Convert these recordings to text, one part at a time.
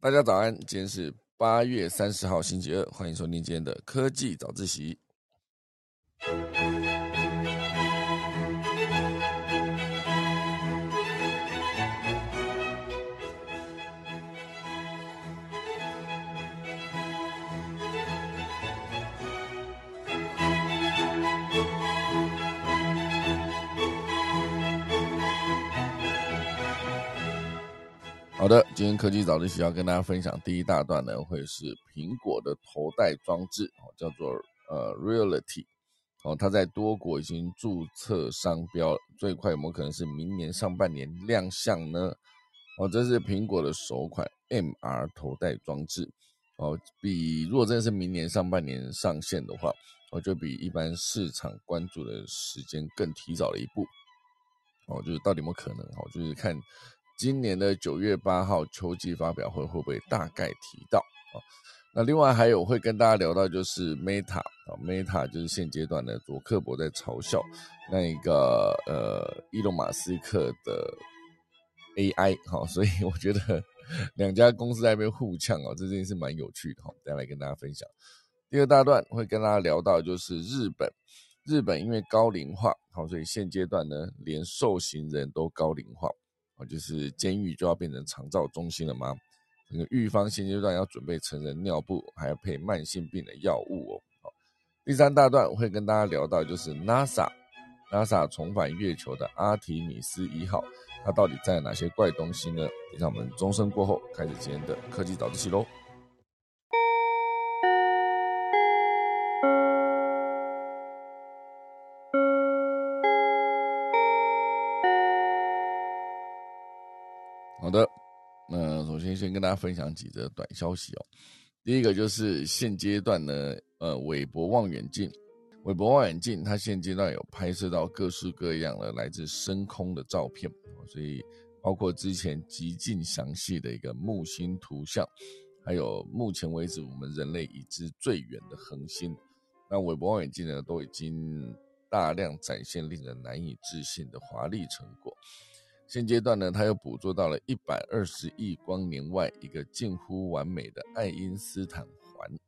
大家早安，今天是八月三十号星期二，欢迎收听今天的科技早自习。好的，今天科技早自习要跟大家分享第一大段呢，会是苹果的头戴装置哦，叫做呃 Reality 哦，它在多国已经注册商标，最快有没有可能是明年上半年亮相呢？哦，这是苹果的首款 MR 头戴装置哦，比如果真的是明年上半年上线的话，哦，就比一般市场关注的时间更提早了一步哦，就是到底有没有可能哦，就是看。今年的九月八号秋季发表会会不会大概提到啊？那另外还有会跟大家聊到就是 Meta 啊，Meta 就是现阶段的佐克伯在嘲笑那一个呃伊隆马斯克的 AI 哈，所以我觉得 两家公司在那边互呛哦，这件事蛮有趣的哈，再来跟大家分享。第二大段会跟大家聊到就是日本，日本因为高龄化好，所以现阶段呢连受刑人都高龄化。哦，就是监狱就要变成长照中心了吗？那个预防现阶段要准备成人尿布，还要配慢性病的药物哦。好，第三大段会跟大家聊到，就是 NASA，NASA 重返月球的阿提米斯一号，它到底在哪些怪东西呢？让我们钟声过后开始今天的科技早自习喽。先先跟大家分享几则短消息哦。第一个就是现阶段呢，呃，韦伯望远镜，韦伯望远镜它现阶段有拍摄到各式各样的来自深空的照片，所以包括之前极尽详细的一个木星图像，还有目前为止我们人类已知最远的恒星，那韦伯望远镜呢都已经大量展现令人难以置信的华丽成果。现阶段呢，他又捕捉到了一百二十亿光年外一个近乎完美的爱因斯坦环。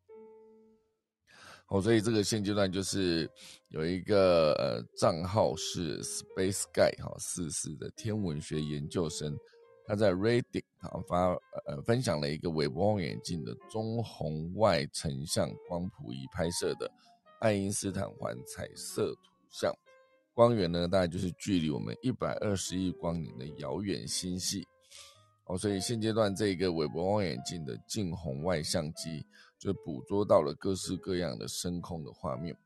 哦，所以这个现阶段就是有一个呃账号是 Space Guy 哈四四的天文学研究生，他在 Reddit 啊发呃分享了一个韦伯望远镜的中红外成像光谱仪拍摄的爱因斯坦环彩色图像。光源呢，大概就是距离我们一百二十亿光年的遥远星系哦，所以现阶段这个韦伯望远镜的近红外相机就捕捉到了各式各样的深空的画面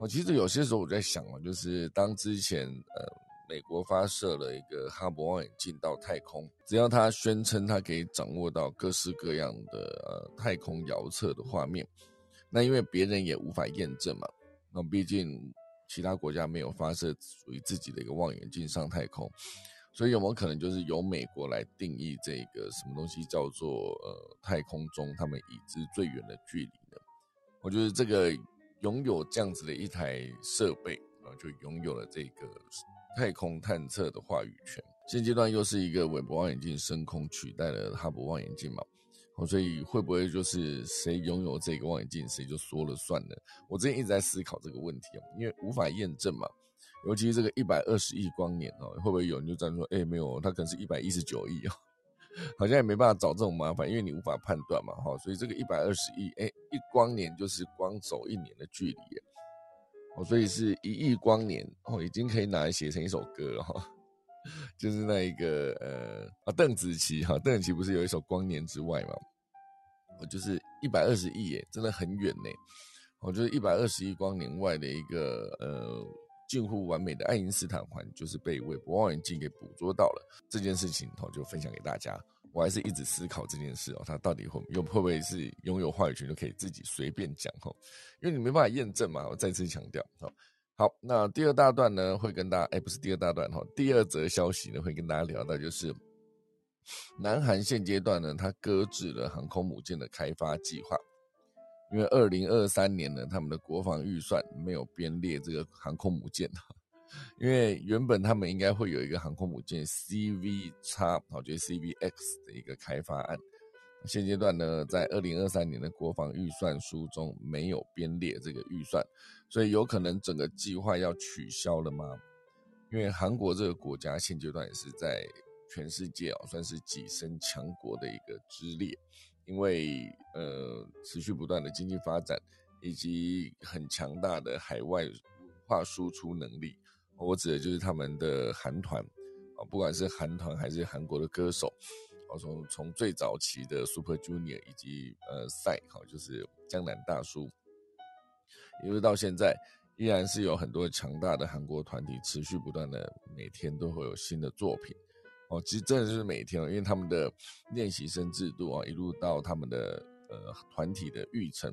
哦。其实有些时候我在想啊，就是当之前呃美国发射了一个哈勃望远镜到太空，只要他宣称他可以掌握到各式各样的呃太空遥测的画面，那因为别人也无法验证嘛，那毕竟。其他国家没有发射属于自己的一个望远镜上太空，所以有没有可能就是由美国来定义这个什么东西叫做呃太空中他们已知最远的距离呢？我觉得这个拥有这样子的一台设备啊，就拥有了这个太空探测的话语权。现阶段又是一个韦伯望远镜升空取代了哈勃望远镜嘛？哦，所以会不会就是谁拥有这个望远镜，谁就说了算呢？我之前一直在思考这个问题哦，因为无法验证嘛。尤其是这个一百二十亿光年哦，会不会有人就这样说？哎，没有，它可能是一百一十九亿哦，好像也没办法找这种麻烦，因为你无法判断嘛。哈，所以这个一百二十亿，哎，一光年就是光走一年的距离，哦，所以是一亿光年哦，已经可以拿来写成一首歌了哈。就是那一个呃啊，邓紫棋哈，邓紫棋不是有一首《光年之外》吗？我就是一百二十亿耶，真的很远呢。我就是一百二十亿光年外的一个呃近乎完美的爱因斯坦环，就是被韦伯望远镜给捕捉到了。这件事情哦，就分享给大家。我还是一直思考这件事哦，它到底会又会不会是拥有话语权就可以自己随便讲哈？因为你没办法验证嘛。我再次强调哦。好，那第二大段呢，会跟大家，哎，不是第二大段哈，第二则消息呢，会跟大家聊到，就是南韩现阶段呢，它搁置了航空母舰的开发计划，因为二零二三年呢，他们的国防预算没有编列这个航空母舰哈，因为原本他们应该会有一个航空母舰 CV 叉，好，就是 CVX 的一个开发案，现阶段呢，在二零二三年的国防预算书中没有编列这个预算，所以有可能整个计划要取消了吗？因为韩国这个国家现阶段也是在全世界哦，算是跻身强国的一个之列，因为呃持续不断的经济发展以及很强大的海外文化输出能力，我指的就是他们的韩团啊，不管是韩团还是韩国的歌手。从从最早期的 Super Junior 以及呃赛好，就是江南大叔，一直到现在，依然是有很多强大的韩国团体持续不断的每天都会有新的作品哦。其实真的是每天，因为他们的练习生制度啊，一路到他们的呃团体的育成，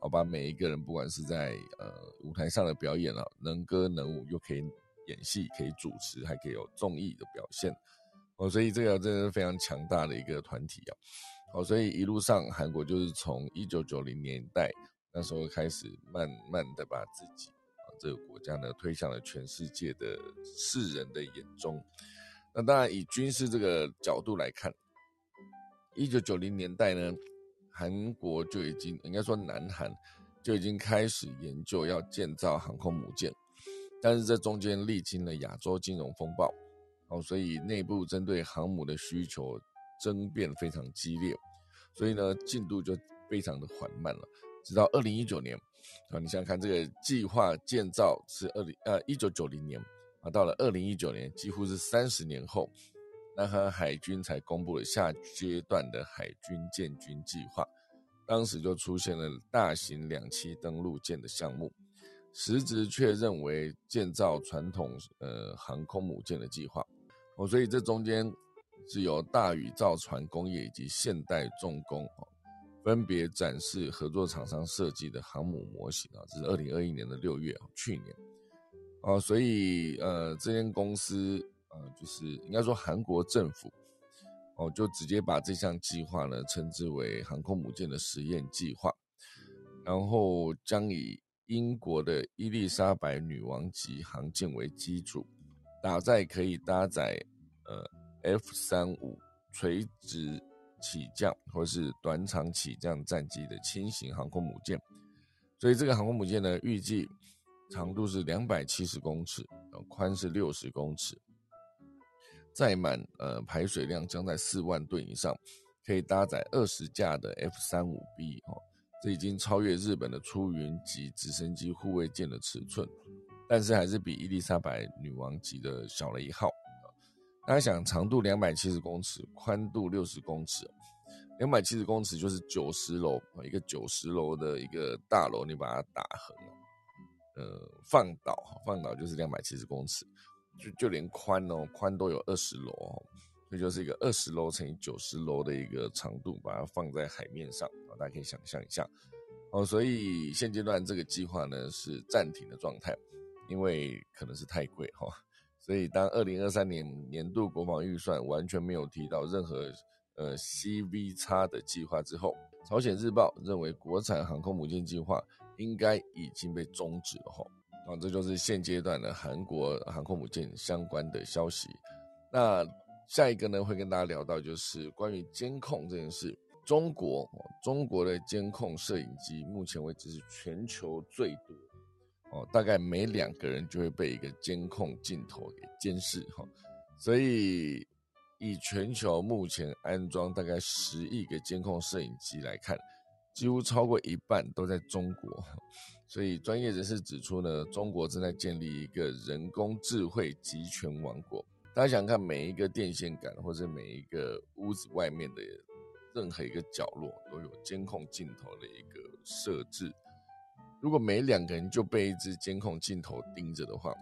好把每一个人不管是在呃舞台上的表演啊，能歌能舞，又可以演戏，可以主持，还可以有综艺的表现。哦，所以这个真的是非常强大的一个团体啊！哦，所以一路上韩国就是从一九九零年代那时候开始，慢慢的把自己啊这个国家呢推向了全世界的世人的眼中。那当然，以军事这个角度来看，一九九零年代呢，韩国就已经应该说南韩就已经开始研究要建造航空母舰，但是这中间历经了亚洲金融风暴。哦，所以内部针对航母的需求争辩非常激烈，所以呢进度就非常的缓慢了。直到二零一九年，啊，你想想看，这个计划建造是二零呃一九九零年，啊，到了二零一九年，几乎是三十年后，南韩海军才公布了下阶段的海军建军计划。当时就出现了大型两栖登陆舰的项目，实质却认为建造传统呃航空母舰的计划。所以这中间是由大宇造船工业以及现代重工哦，分别展示合作厂商设计的航母模型啊。这是二零二一年的六月去年哦，所以呃，这间公司呃，就是应该说韩国政府哦，就直接把这项计划呢称之为航空母舰的实验计划，然后将以英国的伊丽莎白女王级航舰为基础。打在可以搭载呃 F 三五垂直起降或是短场起降战机的轻型航空母舰，所以这个航空母舰呢，预计长度是两百七十公尺，宽是六十公尺，载满呃排水量将在四万吨以上，可以搭载二十架的 F 三五 B 哦，这已经超越日本的出云级直升机护卫舰的尺寸。但是还是比伊丽莎白女王级的小了一号大家想，长度两百七十公尺，宽度六十公尺，两百七十公尺就是九十楼一个九十楼的一个大楼，你把它打横，呃，放倒，放倒就是两百七十公尺，就就连宽哦，宽都有二十楼，这就是一个二十楼乘以九十楼的一个长度，把它放在海面上，大家可以想象一下哦。所以现阶段这个计划呢是暂停的状态。因为可能是太贵哈，所以当二零二三年年度国防预算完全没有提到任何呃 CV 叉的计划之后，朝鲜日报认为国产航空母舰计划应该已经被终止了哈。啊，这就是现阶段的韩国航空母舰相关的消息。那下一个呢，会跟大家聊到就是关于监控这件事。中国中国的监控摄影机目前为止是全球最多。哦，大概每两个人就会被一个监控镜头给监视哈，所以以全球目前安装大概十亿个监控摄影机来看，几乎超过一半都在中国。所以专业人士指出呢，中国正在建立一个人工智慧集权王国。大家想看每一个电线杆或者每一个屋子外面的任何一个角落都有监控镜头的一个设置。如果每两个人就被一只监控镜头盯着的话，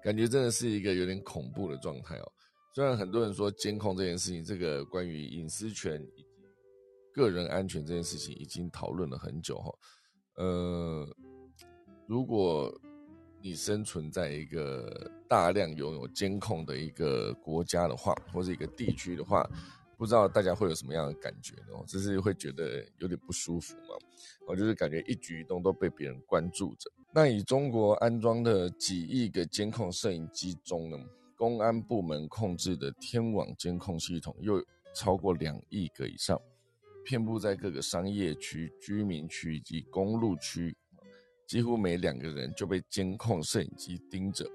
感觉真的是一个有点恐怖的状态哦。虽然很多人说监控这件事情，这个关于隐私权以及个人安全这件事情已经讨论了很久哈。呃，如果你生存在一个大量拥有监控的一个国家的话，或者一个地区的话，不知道大家会有什么样的感觉呢？就是会觉得有点不舒服嘛？我就是感觉一举一动都被别人关注着。那以中国安装的几亿个监控摄影机中呢，公安部门控制的天网监控系统又超过两亿个以上，遍布在各个商业区、居民区以及公路区，几乎每两个人就被监控摄影机盯着。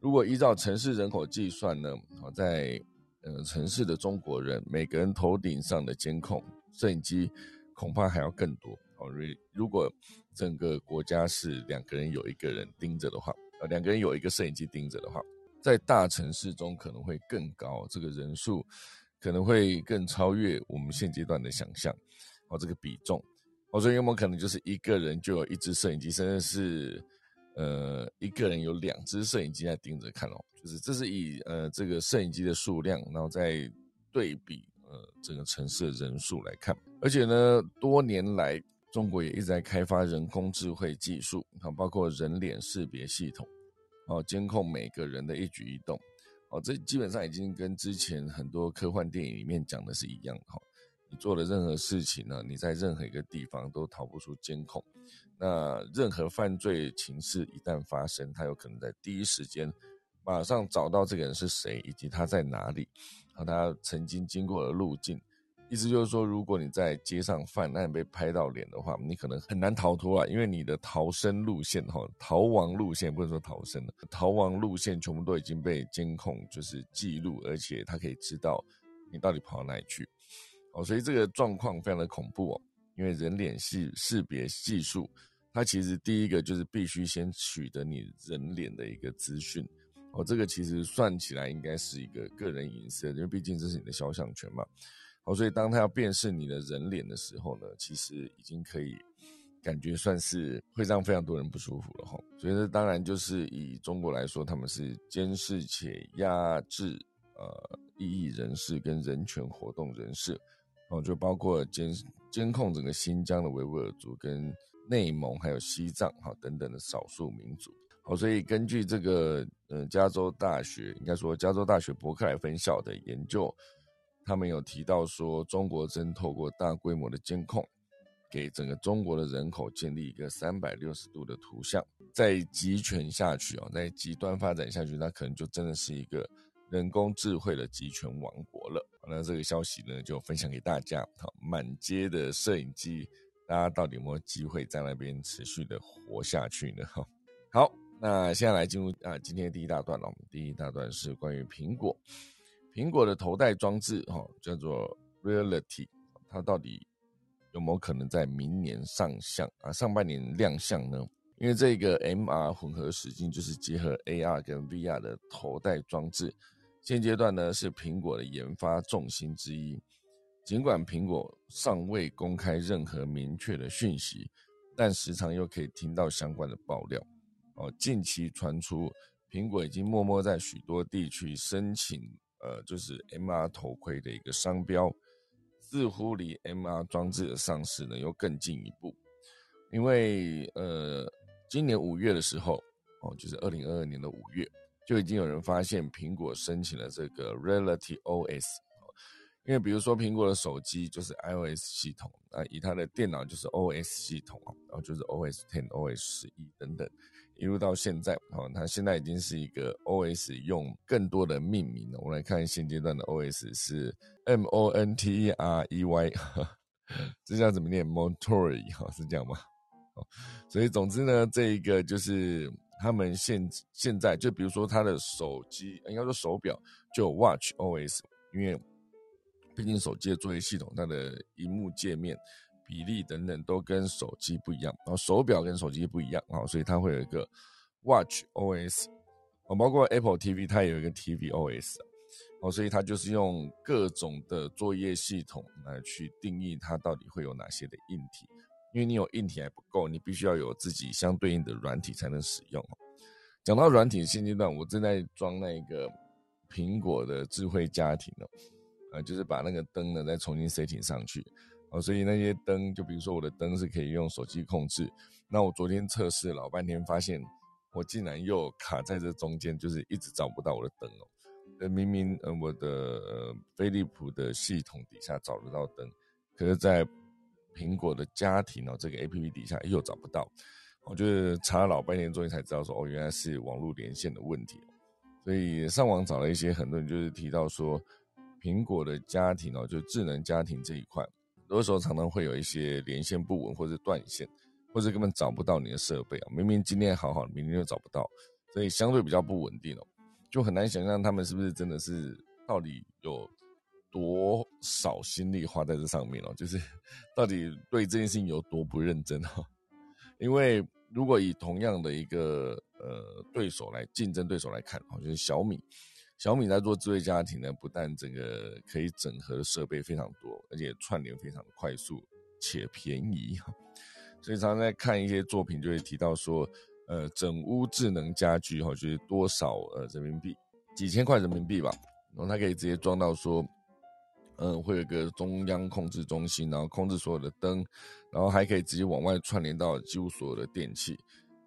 如果依照城市人口计算呢？好，在呃城市的中国人，每个人头顶上的监控摄影机恐怕还要更多。哦，如如果整个国家是两个人有一个人盯着的话，呃，两个人有一个摄影机盯着的话，在大城市中可能会更高，这个人数可能会更超越我们现阶段的想象。哦，这个比重，哦，所以有没有可能就是一个人就有一只摄影机，甚至是？呃，一个人有两只摄影机在盯着看哦，就是这是以呃这个摄影机的数量，然后再对比呃整个城市的人数来看，而且呢，多年来中国也一直在开发人工智慧技术，啊，包括人脸识别系统，哦，监控每个人的一举一动，哦，这基本上已经跟之前很多科幻电影里面讲的是一样哈。你做的任何事情呢，你在任何一个地方都逃不出监控。那任何犯罪情事一旦发生，他有可能在第一时间马上找到这个人是谁，以及他在哪里，和他曾经经过的路径。意思就是说，如果你在街上犯案被拍到脸的话，你可能很难逃脱啊，因为你的逃生路线哈，逃亡路线不能说逃生了，逃亡路线全部都已经被监控就是记录，而且他可以知道你到底跑到哪里去。哦，所以这个状况非常的恐怖哦，因为人脸识识别技术，它其实第一个就是必须先取得你人脸的一个资讯，哦，这个其实算起来应该是一个个人隐私，因为毕竟这是你的肖像权嘛。好，所以当他要辨识你的人脸的时候呢，其实已经可以感觉算是会让非常多人不舒服了哈。所以这当然就是以中国来说，他们是监视且压制呃异议人士跟人权活动人士。哦，就包括监监控整个新疆的维吾尔族、跟内蒙还有西藏哈等等的少数民族。好，所以根据这个呃加州大学，应该说加州大学伯克莱分校的研究，他们有提到说，中国正透过大规模的监控，给整个中国的人口建立一个三百六十度的图像。再集权下去哦，再极端发展下去，那可能就真的是一个。人工智慧的集权王国了，那这个消息呢就分享给大家。好，满街的摄影机，大家到底有没有机会在那边持续的活下去呢？哈，好，那现在来进入啊今天的第一大段了。我们第一大段是关于苹果，苹果的头戴装置哈叫做 Reality，它到底有没有可能在明年上相啊上半年亮相呢？因为这个 MR 混合实境就是结合 AR 跟 VR 的头戴装置。现阶段呢是苹果的研发重心之一，尽管苹果尚未公开任何明确的讯息，但时常又可以听到相关的爆料。哦，近期传出苹果已经默默在许多地区申请，呃，就是 MR 头盔的一个商标，似乎离 MR 装置的上市呢又更进一步。因为呃，今年五月的时候，哦，就是二零二二年的五月。就已经有人发现苹果申请了这个 Reality OS，因为比如说苹果的手机就是 iOS 系统啊，以它的电脑就是 OS 系统啊，然后就是 OS Ten、OS 十一等等，一路到现在，哦，它现在已经是一个 OS 用更多的命名了。我们来看现阶段的 OS 是 M O N T E R E Y，这叫怎么念？Montorey 哈，是这样吗？哦，所以总之呢，这一个就是。他们现现在就比如说他的手机，应该说手表就 Watch OS，因为毕竟手机的作业系统，它的荧幕界面比例等等都跟手机不一样，然后手表跟手机不一样啊，所以它会有一个 Watch OS，哦，包括 Apple TV 它也有一个 TV OS，哦，所以它就是用各种的作业系统来去定义它到底会有哪些的硬体。因为你有硬体还不够，你必须要有自己相对应的软体才能使用。讲到软体，现阶段我正在装那个苹果的智慧家庭哦，呃，就是把那个灯呢再重新 setting 上去哦，所以那些灯，就比如说我的灯是可以用手机控制。那我昨天测试老半天，发现我竟然又卡在这中间，就是一直找不到我的灯哦。呃，明明呃我的飞利浦的系统底下找得到灯，可是在苹果的家庭哦，这个 A P P 底下又找不到，我就是查了老半天，终于才知道说哦，原来是网络连线的问题。所以上网找了一些很多人，就是提到说，苹果的家庭哦，就智能家庭这一块，很多时候常常会有一些连线不稳或者断线，或者根本找不到你的设备啊。明明今天好好，明天又找不到，所以相对比较不稳定哦，就很难想象他们是不是真的是到底有多少心力花在这上面哦，就是 到底对这件事情有多不认真哦。因为如果以同样的一个呃对手来竞争对手来看哦，就是小米。小米在做智慧家庭呢，不但整个可以整合的设备非常多，而且串联非常的快速且便宜。所以常常在看一些作品，就会提到说，呃，整屋智能家居哈，就是多少呃人民币，几千块人民币吧，然后它可以直接装到说，嗯，会有个中央控制中心，然后控制所有的灯，然后还可以直接往外串联到几乎所有的电器。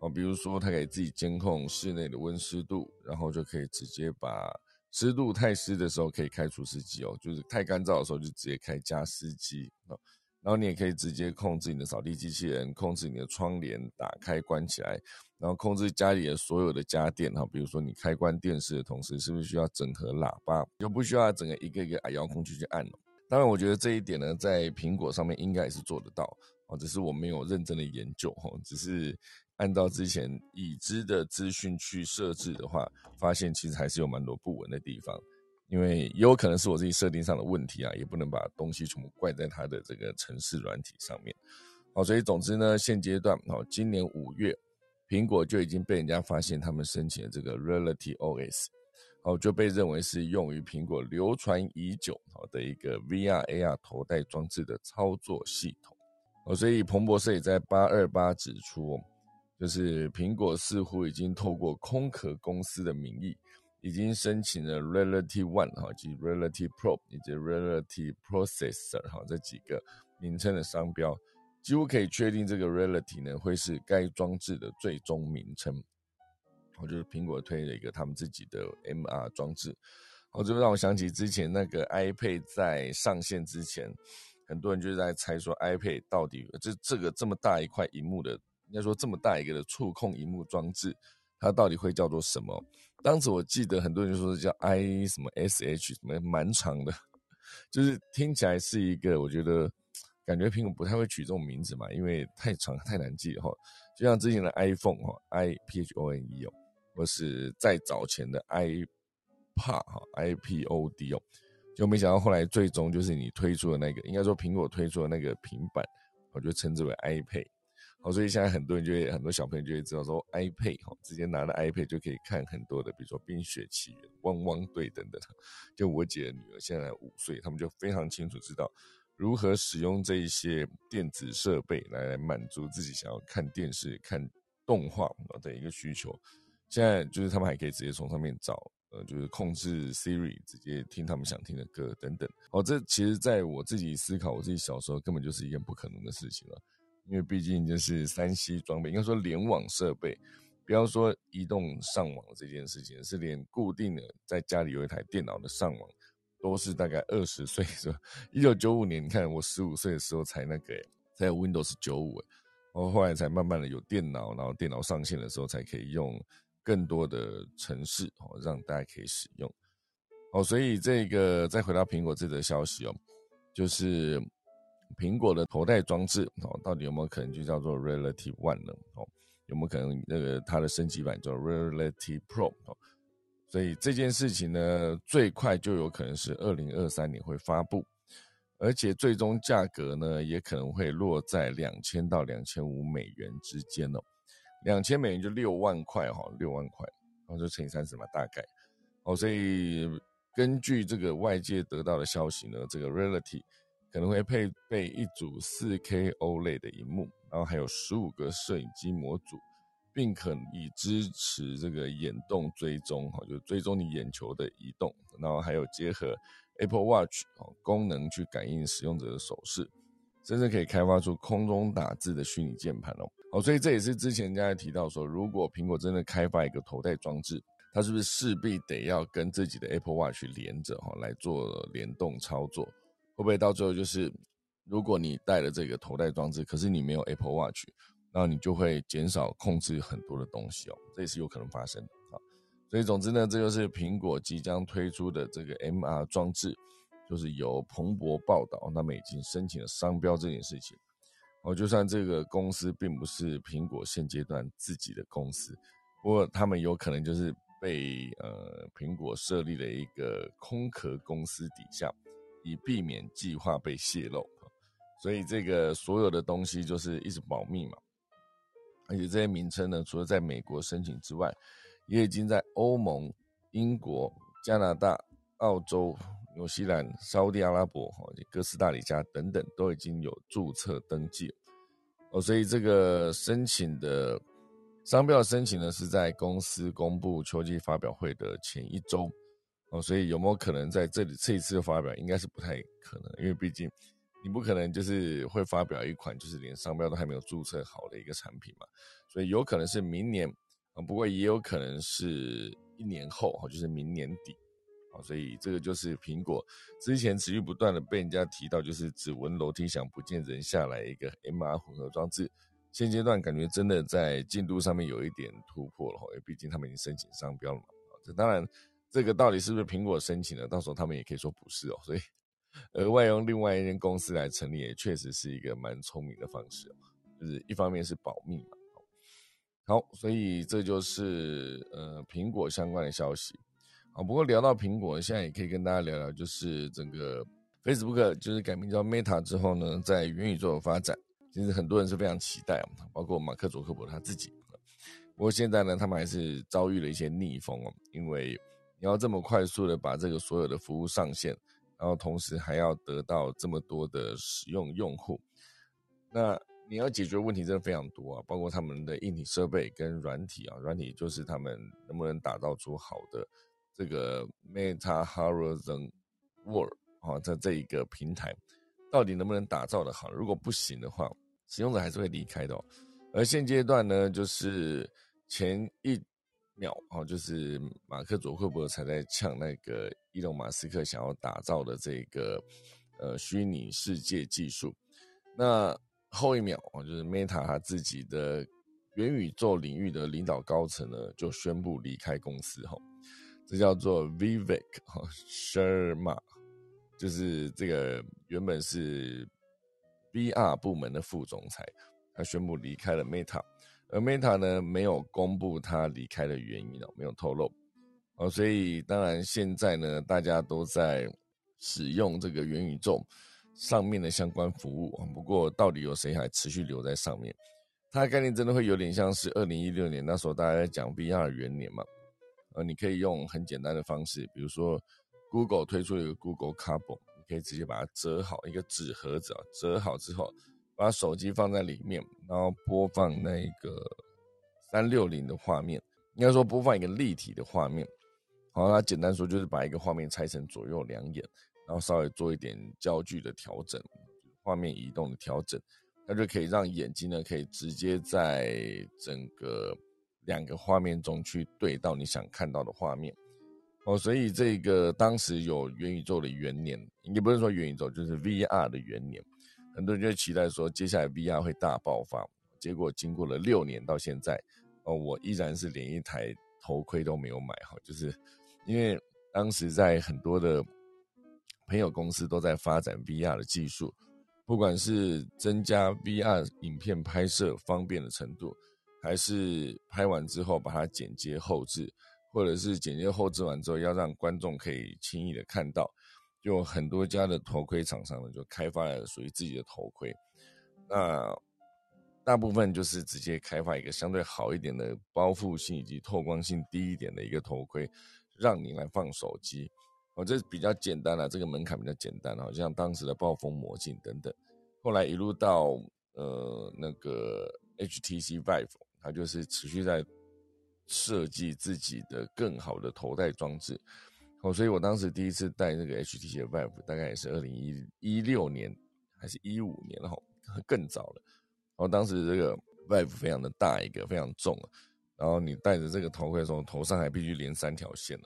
哦，比如说它可以自己监控室内的温湿度，然后就可以直接把湿度太湿的时候可以开除湿机哦，就是太干燥的时候就直接开加湿机哦。然后你也可以直接控制你的扫地机器人，控制你的窗帘打开关起来，然后控制家里的所有的家电哈，比如说你开关电视的同时，是不是需要整合喇叭，就不需要整个一个一个遥控器去按了。当然，我觉得这一点呢，在苹果上面应该也是做得到哦，只是我没有认真的研究哈，只是。按照之前已知的资讯去设置的话，发现其实还是有蛮多不稳的地方，因为也有可能是我自己设定上的问题啊，也不能把东西全部怪在它的这个城市软体上面。好，所以总之呢，现阶段哦，今年五月，苹果就已经被人家发现他们申请的这个 Reality OS，哦，就被认为是用于苹果流传已久好的一个 VR AR 头戴装置的操作系统。哦，所以彭博社也在八二八指出。就是苹果似乎已经透过空壳公司的名义，已经申请了 Reality One 哈，及 Reality Pro 以及 Reality Processor 哈这几个名称的商标，几乎可以确定这个 Reality 呢会是该装置的最终名称。我就是苹果推了一个他们自己的 MR 装置，哦，这让我想起之前那个 iPad 在上线之前，很多人就是在猜说 iPad 到底这这个这么大一块荧幕的。应该说这么大一个的触控荧幕装置，它到底会叫做什么？当时我记得很多人就说叫 i 什么 sh 什么蛮长的，就是听起来是一个我觉得感觉苹果不太会取这种名字嘛，因为太长太难记哈。就像之前的 iPhone 哈 i p h o n e 哦，或是再早前的 ipad 哈 i p o d 哦，就没想到后来最终就是你推出的那个，应该说苹果推出的那个平板，我就称之为 iPad。好，所以现在很多人就会，很多小朋友就会知道说，iPad 哈，直接拿了 iPad 就可以看很多的，比如说《冰雪奇缘》《汪汪队》等等。就我姐的女儿现在五岁，他们就非常清楚知道如何使用这一些电子设备来满足自己想要看电视、看动画的一个需求。现在就是他们还可以直接从上面找，呃，就是控制 Siri，直接听他们想听的歌等等。哦，这其实在我自己思考，我自己小时候根本就是一件不可能的事情了。因为毕竟就是三 C 装备，应该说联网设备，不要说移动上网这件事情，是连固定的在家里有一台电脑的上网，都是大概二十岁是吧？一九九五年，你看我十五岁的时候才那个，才 Windows 九五，然后后来才慢慢的有电脑，然后电脑上线的时候才可以用更多的城市哦，让大家可以使用。哦，所以这个再回到苹果这则消息哦，就是。苹果的头戴装置哦，到底有没有可能就叫做 Reality One 呢？哦，有没有可能那个它的升级版叫 Reality Pro？哦，所以这件事情呢，最快就有可能是二零二三年会发布，而且最终价格呢，也可能会落在两千到两千五美元之间哦。两千美元就六万块哈，六万块，然后就乘以三十嘛，大概哦。所以根据这个外界得到的消息呢，这个 Reality。可能会配备一组 4K OLED 的荧幕，然后还有十五个摄影机模组，并可以支持这个眼动追踪，哈，就追踪你眼球的移动，然后还有结合 Apple Watch 哦功能去感应使用者的手势，甚至可以开发出空中打字的虚拟键盘哦。好，所以这也是之前人家提到说，如果苹果真的开发一个头戴装置，它是不是势必得要跟自己的 Apple Watch 连着哈来做联动操作？会不会到最后就是，如果你带了这个头戴装置，可是你没有 Apple Watch，那你就会减少控制很多的东西哦，这也是有可能发生的啊。所以总之呢，这就是苹果即将推出的这个 MR 装置，就是由彭博报道，他们已经申请了商标这件事情。哦，就算这个公司并不是苹果现阶段自己的公司，不过他们有可能就是被呃苹果设立了一个空壳公司底下，以避免计划被泄露。所以这个所有的东西就是一直保密嘛。而且这些名称呢，除了在美国申请之外，也已经在欧盟、英国、加拿大、澳洲。纽西兰、沙地阿拉伯、哈哥斯达黎加等等都已经有注册登记哦，所以这个申请的商标申请呢是在公司公布秋季发表会的前一周哦，所以有没有可能在这里这一次发表，应该是不太可能，因为毕竟你不可能就是会发表一款就是连商标都还没有注册好的一个产品嘛，所以有可能是明年啊，不过也有可能是一年后哈，就是明年底。啊所以这个就是苹果之前持续不断的被人家提到，就是指纹楼梯响不见人下来一个 MR 混合装置，现阶段感觉真的在进度上面有一点突破了哈，因为毕竟他们已经申请商标了嘛。这当然，这个到底是不是苹果申请的，到时候他们也可以说不是哦。所以额外用另外一间公司来成立，也确实是一个蛮聪明的方式哦。就是一方面是保密嘛。好，所以这就是呃苹果相关的消息。啊，不过聊到苹果，现在也可以跟大家聊聊，就是整个 Facebook 就是改名叫 Meta 之后呢，在元宇宙的发展，其实很多人是非常期待啊，包括马克·佐克伯他自己。不过现在呢，他们还是遭遇了一些逆风哦，因为你要这么快速的把这个所有的服务上线，然后同时还要得到这么多的使用用户，那你要解决问题真的非常多啊，包括他们的硬体设备跟软体啊，软体就是他们能不能打造出好的。这个 Meta Horizon World 啊，在这一个平台，到底能不能打造的好？如果不行的话，使用者还是会离开的哦。而现阶段呢，就是前一秒啊，就是马克·佐克伯才在呛那个伊隆·马斯克想要打造的这个呃虚拟世界技术。那后一秒啊，就是 Meta 他自己的元宇宙领域的领导高层呢，就宣布离开公司哈。这叫做 Vivek 哈 Sharma，就是这个原本是 VR 部门的副总裁，他宣布离开了 Meta，而 Meta 呢没有公布他离开的原因哦，没有透露哦，所以当然现在呢，大家都在使用这个元宇宙上面的相关服务啊，不过到底有谁还持续留在上面？它的概念真的会有点像是二零一六年那时候大家在讲 VR 元年嘛？呃，你可以用很简单的方式，比如说，Google 推出一个 Google Cardboard，你可以直接把它折好一个纸盒子啊，折好之后，把手机放在里面，然后播放那个三六零的画面，应该说播放一个立体的画面。好，那简单说就是把一个画面拆成左右两眼，然后稍微做一点焦距的调整，画面移动的调整，那就可以让眼睛呢可以直接在整个。两个画面中去对到你想看到的画面哦，所以这个当时有元宇宙的元年，也不是说元宇宙，就是 VR 的元年，很多人就期待说接下来 VR 会大爆发。结果经过了六年到现在，哦，我依然是连一台头盔都没有买哈，就是因为当时在很多的朋友公司都在发展 VR 的技术，不管是增加 VR 影片拍摄方便的程度。还是拍完之后把它剪接后置，或者是剪接后置完之后要让观众可以轻易的看到，就很多家的头盔厂商呢就开发了属于自己的头盔，那大部分就是直接开发一个相对好一点的包覆性以及透光性低一点的一个头盔，让你来放手机，哦，这比较简单了，这个门槛比较简单，好像当时的暴风魔镜等等，后来一路到呃那个 HTC Vive。它就是持续在设计自己的更好的头戴装置，哦，所以我当时第一次戴那个 HTC 的 Vive，大概也是二零一一六年还是一五年，然 后更早了。然后当时这个 Vive 非常的大一个，非常重啊，然后你戴着这个头盔的时候，头上还必须连三条线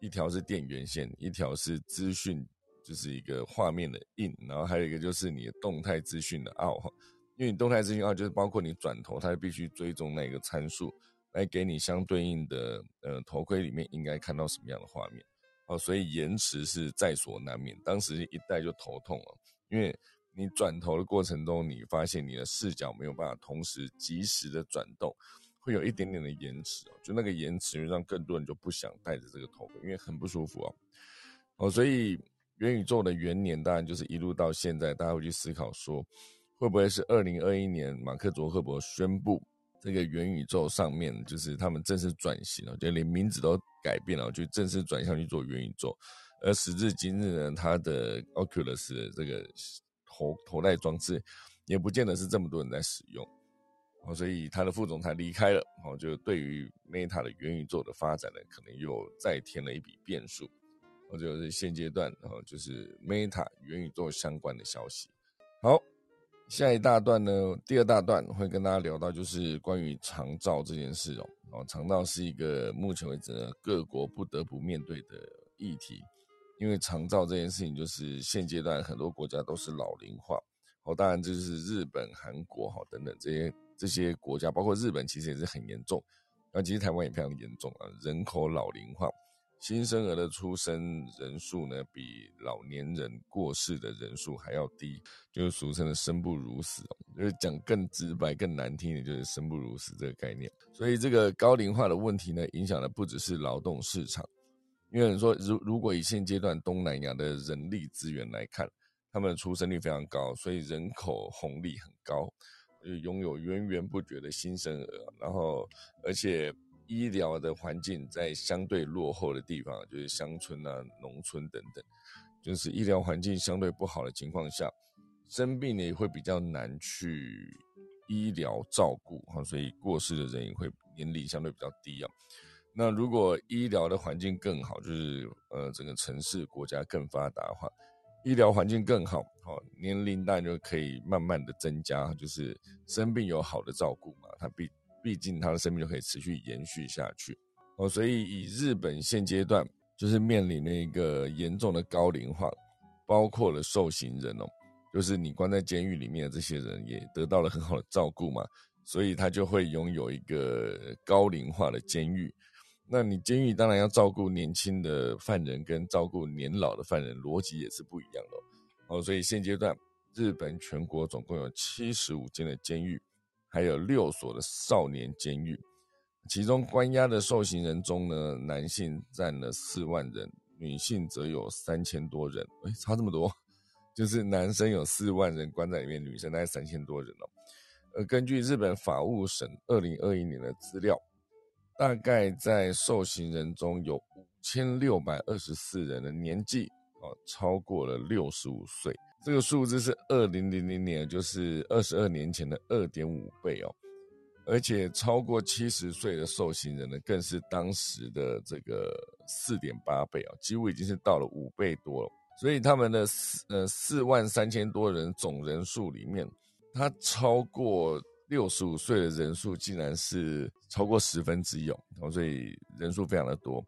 一条是电源线，一条是资讯，就是一个画面的 in，然后还有一个就是你的动态资讯的 out。因为你动态资讯 Out，就是包括你转头，它必须追踪那个参数，来给你相对应的呃头盔里面应该看到什么样的画面。所以延迟是在所难免。当时一戴就头痛了，因为你转头的过程中，你发现你的视角没有办法同时及时的转动，会有一点点的延迟哦，就那个延迟让更多人就不想戴着这个头盔，因为很不舒服哦。哦，所以元宇宙的元年当然就是一路到现在，大家会去思考说，会不会是二零二一年马克·卓赫伯宣布这个元宇宙上面就是他们正式转型了，就连名字都改变了，就正式转向去做元宇宙。而时至今日呢，它的 Oculus 的这个头头戴装置也不见得是这么多人在使用。哦，所以他的副总裁离开了，哦，就对于 Meta 的元宇宙的发展呢，可能又再添了一笔变数。就是现阶段，然后就是 Meta 元宇宙相关的消息。好，下一大段呢，第二大段会跟大家聊到，就是关于长照这件事哦。哦，长照是一个目前为止呢各国不得不面对的议题，因为长照这件事情就是现阶段很多国家都是老龄化。哦，当然就是日本、韩国哈等等这些这些国家，包括日本其实也是很严重，那其实台湾也非常严重啊，人口老龄化。新生儿的出生人数呢，比老年人过世的人数还要低，就是俗称的“生不如死”。就是讲更直白、更难听的，就是“生不如死”这个概念。所以，这个高龄化的问题呢，影响的不只是劳动市场。因为你说，如如果以现阶段东南亚的人力资源来看，他们的出生率非常高，所以人口红利很高，就拥有源源不绝的新生儿，然后而且。医疗的环境在相对落后的地方，就是乡村啊、农村等等，就是医疗环境相对不好的情况下，生病呢也会比较难去医疗照顾哈，所以过世的人也会年龄相对比较低啊。那如果医疗的环境更好，就是呃整个城市国家更发达的话，医疗环境更好，好年龄当然就可以慢慢的增加，就是生病有好的照顾嘛，它必。毕竟他的生命就可以持续延续下去哦，所以以日本现阶段就是面临了一个严重的高龄化，包括了受刑人哦，就是你关在监狱里面的这些人也得到了很好的照顾嘛，所以他就会拥有一个高龄化的监狱。那你监狱当然要照顾年轻的犯人跟照顾年老的犯人，逻辑也是不一样的哦。所以现阶段日本全国总共有七十五间的监狱。还有六所的少年监狱，其中关押的受刑人中呢，男性占了四万人，女性则有三千多人。哎，差这么多，就是男生有四万人关在里面，女生大概三千多人哦。呃，根据日本法务省二零二一年的资料，大概在受刑人中有五千六百二十四人的年纪哦，超过了六十五岁。这个数字是二零零零年，就是二十二年前的二点五倍哦，而且超过七十岁的受刑人呢，更是当时的这个四点八倍哦，几乎已经是到了五倍多了。所以他们的四呃四万三千多人总人数里面，他超过六十五岁的人数竟然是超过十分之一哦，所以人数非常的多。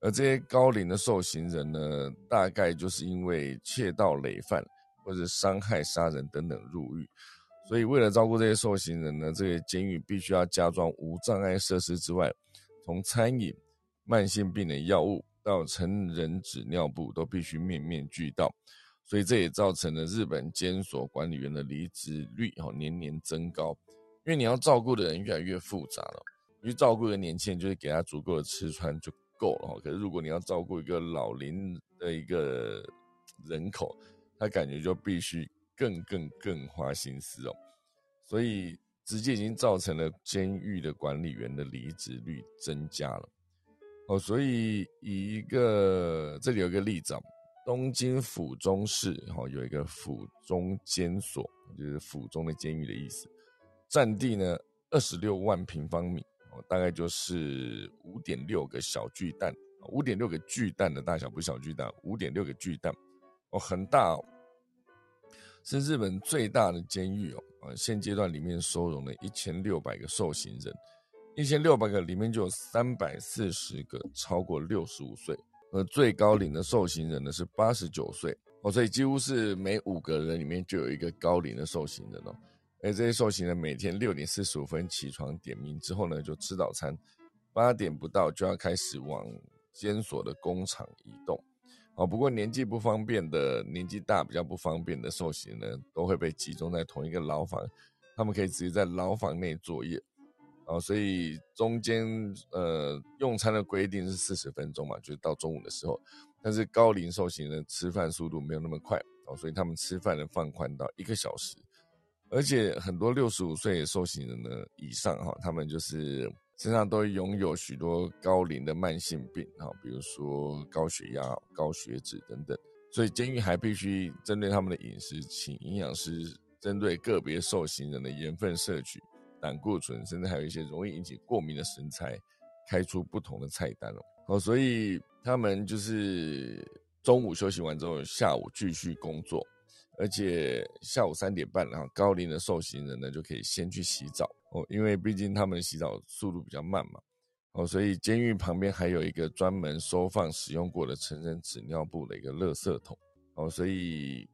而这些高龄的受刑人呢，大概就是因为窃盗累犯。或者伤害、杀人等等入狱，所以为了照顾这些受刑人呢，这个监狱必须要加装无障碍设施之外，从餐饮、慢性病的药物到成人纸尿布都必须面面俱到，所以这也造成了日本监所管理员的离职率哦年年增高，因为你要照顾的人越来越复杂了，因为照顾一个年轻人就是给他足够的吃穿就够了，可是如果你要照顾一个老龄的一个人口，他感觉就必须更更更花心思哦，所以直接已经造成了监狱的管理员的离职率增加了。哦，所以以一个这里有一个例子啊，东京府中市哈有一个府中监所，就是府中的监狱的意思，占地呢二十六万平方米大概就是五点六个小巨蛋，五点六个巨蛋的大小，不是小巨蛋，五点六个巨蛋。哦，很大，哦，是日本最大的监狱哦。啊，现阶段里面收容了一千六百个受刑人，一千六百个里面就有三百四十个超过六十五岁，而最高龄的受刑人呢是八十九岁哦，所以几乎是每五个人里面就有一个高龄的受刑人哦。而这些受刑人每天六点四十五分起床点名之后呢，就吃早餐，八点不到就要开始往监所的工厂移动。哦，不过年纪不方便的，年纪大比较不方便的受刑人，都会被集中在同一个牢房，他们可以直接在牢房内作业。哦，所以中间呃用餐的规定是四十分钟嘛，就是到中午的时候。但是高龄受刑人吃饭速度没有那么快哦，所以他们吃饭能放宽到一个小时。而且很多六十五岁受刑人呢以上哈，他们就是身上都拥有许多高龄的慢性病哈，比如说高血压、高血脂等等。所以监狱还必须针对他们的饮食，请营养师针对个别受刑人的盐分摄取。胆固醇，甚至还有一些容易引起过敏的食材，开出不同的菜单哦。哦，所以他们就是中午休息完之后，下午继续工作，而且下午三点半，然后高龄的受刑人呢就可以先去洗澡哦，因为毕竟他们洗澡速度比较慢嘛。哦，所以监狱旁边还有一个专门收放使用过的成人纸尿布的一个垃圾桶。哦，所以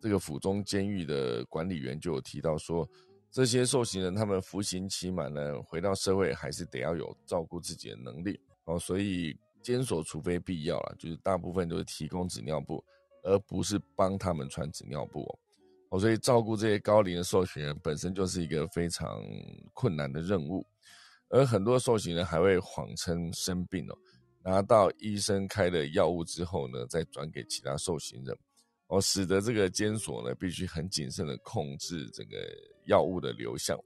这个府中监狱的管理员就有提到说。这些受刑人，他们服刑期满呢，回到社会还是得要有照顾自己的能力哦。所以监所除非必要啊，就是大部分都是提供纸尿布，而不是帮他们穿纸尿布哦。所以照顾这些高龄的受刑人本身就是一个非常困难的任务，而很多受刑人还会谎称生病哦，拿到医生开的药物之后呢，再转给其他受刑人哦，使得这个监所呢必须很谨慎的控制这个。药物的流向，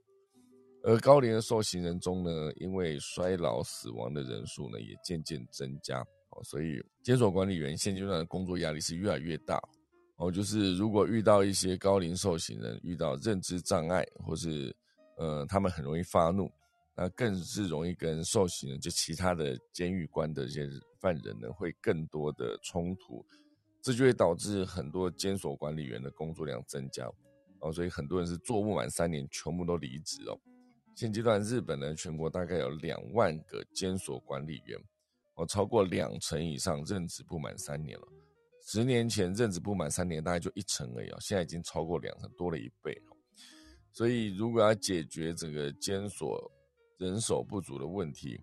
而高龄的受刑人中呢，因为衰老死亡的人数呢也渐渐增加，所以监所管理员现阶段的工作压力是越来越大哦。就是如果遇到一些高龄受刑人遇到认知障碍，或是呃他们很容易发怒，那更是容易跟受刑人就其他的监狱官的这些犯人呢会更多的冲突，这就会导致很多监所管理员的工作量增加。哦，所以很多人是做不满三年，全部都离职哦。现阶段日本呢，全国大概有两万个监所管理员，哦，超过两成以上任职不满三年了。十年前任职不满三年，大概就一成而已哦，现在已经超过两成，多了一倍哦。所以如果要解决整个监所人手不足的问题，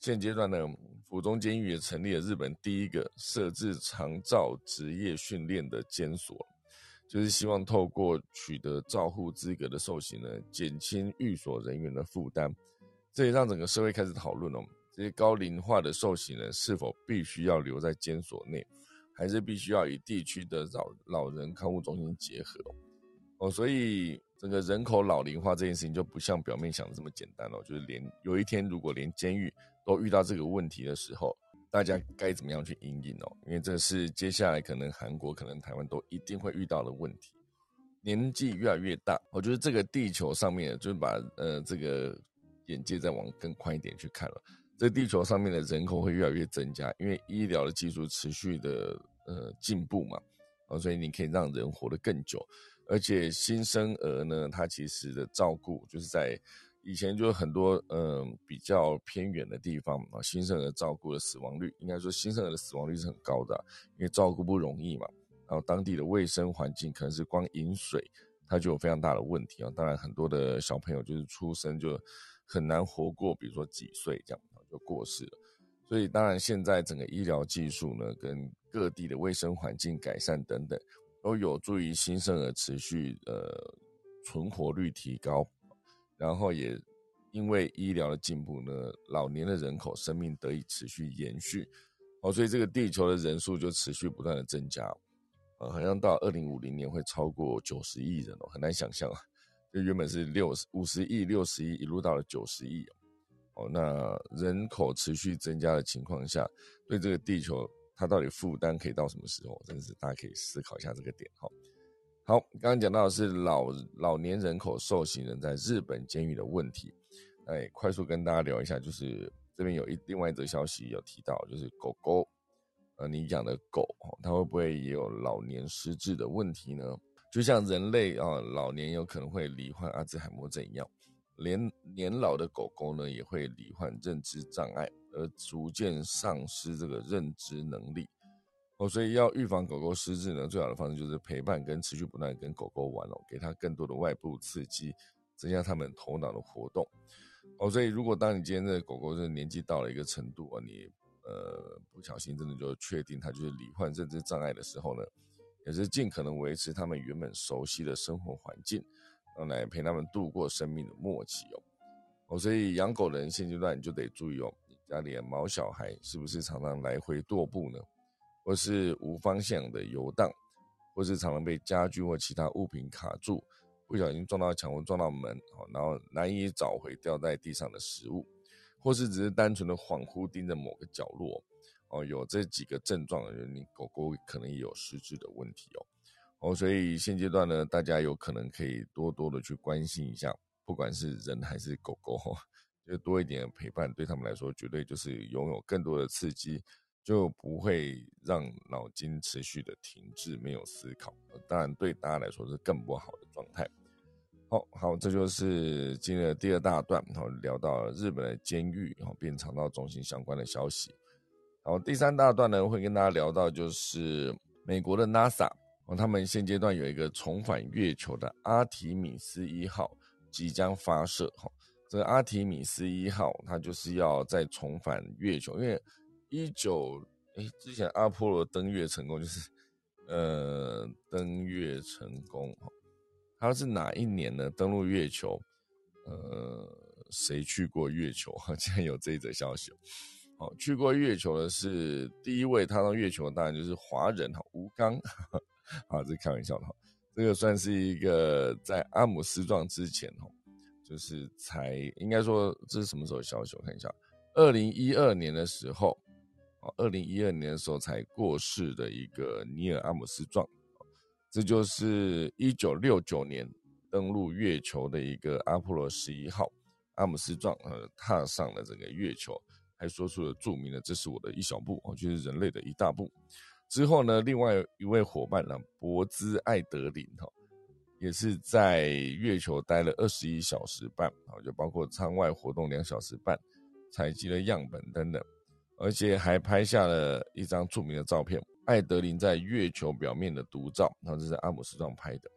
现阶段呢，府中监狱也成立了日本第一个设置长照职业训练的监所。就是希望透过取得照护资格的受刑人，减轻寓所人员的负担，这也让整个社会开始讨论哦，这些高龄化的受刑人是否必须要留在监所内，还是必须要与地区的老老人康复中心结合哦？所以整个人口老龄化这件事情就不像表面想的这么简单哦，就是连有一天如果连监狱都遇到这个问题的时候。大家该怎么样去应应哦？因为这是接下来可能韩国、可能台湾都一定会遇到的问题。年纪越来越大，我觉得这个地球上面就是把呃这个眼界再往更宽一点去看了。这地球上面的人口会越来越增加，因为医疗的技术持续的呃进步嘛，啊，所以你可以让人活得更久。而且新生儿呢，他其实的照顾就是在。以前就很多嗯比较偏远的地方啊，新生儿照顾的死亡率，应该说新生儿的死亡率是很高的，因为照顾不容易嘛。然后当地的卫生环境可能是光饮水，它就有非常大的问题啊。当然很多的小朋友就是出生就很难活过，比如说几岁这样就过世了。所以当然现在整个医疗技术呢，跟各地的卫生环境改善等等，都有助于新生儿持续呃存活率提高。然后也因为医疗的进步呢，老年的人口生命得以持续延续，哦，所以这个地球的人数就持续不断的增加，呃，好像到二零五零年会超过九十亿人哦，很难想象啊，就原本是六十五十亿、六十亿，一路到了九十亿哦，哦那人口持续增加的情况下，对这个地球它到底负担可以到什么时候？真的是大家可以思考一下这个点哈。好，刚刚讲到的是老老年人口受刑人在日本监狱的问题，哎，快速跟大家聊一下，就是这边有一另外一则消息有提到，就是狗狗，呃，你养的狗，它会不会也有老年失智的问题呢？就像人类啊，老年有可能会罹患阿兹海默症一样，连年老的狗狗呢也会罹患认知障碍，而逐渐丧失这个认知能力。哦，所以要预防狗狗失智呢，最好的方式就是陪伴跟持续不断跟狗狗玩哦，给它更多的外部刺激，增加它们头脑的活动。哦，所以如果当你今天的狗狗的年纪到了一个程度啊，你呃不小心真的就确定它就是罹患认知障碍的时候呢，也是尽可能维持他们原本熟悉的生活环境，用来陪他们度过生命的末期哦。哦，所以养狗人现阶段你就得注意哦，你家里的毛小孩是不是常常来回踱步呢？或是无方向的游荡，或是常常被家具或其他物品卡住，不小心撞到墙或撞到门，然后难以找回掉在地上的食物，或是只是单纯的恍惚盯着某个角落，哦，有这几个症状的人，你狗狗可能也有失智的问题哦。哦，所以现阶段呢，大家有可能可以多多的去关心一下，不管是人还是狗狗，就多一点陪伴，对他们来说绝对就是拥有更多的刺激。就不会让脑筋持续的停滞，没有思考。当然，对大家来说是更不好的状态。好好，这就是今天的第二大段，然后聊到日本的监狱，然后变肠道中心相关的消息。然后第三大段呢，会跟大家聊到就是美国的 NASA，哦，他们现阶段有一个重返月球的阿提米斯一号即将发射。哈，这个阿提米斯一号，它就是要再重返月球，因为。一九哎，之前阿波罗登月成功，就是呃登月成功哈，它是哪一年呢？登陆月球，呃，谁去过月球？竟然有这一则消息哦！去过月球的是第一位踏上月球的，当然就是华人哈，吴刚，啊，这开玩笑的哈，这个算是一个在阿姆斯壮之前哈，就是才应该说这是什么时候的消息？我看一下，二零一二年的时候。二零一二年的时候才过世的一个尼尔阿姆斯壮，这就是一九六九年登陆月球的一个阿波罗十一号阿姆斯壮，呃，踏上了这个月球，还说出了著名的“这是我的一小步”，哦，就是人类的一大步。之后呢，另外一位伙伴呢，博兹艾德林，哈，也是在月球待了二十一小时半，啊，就包括舱外活动两小时半，采集了样本等等。而且还拍下了一张著名的照片，艾德林在月球表面的独照。然后这是阿姆斯壮拍的。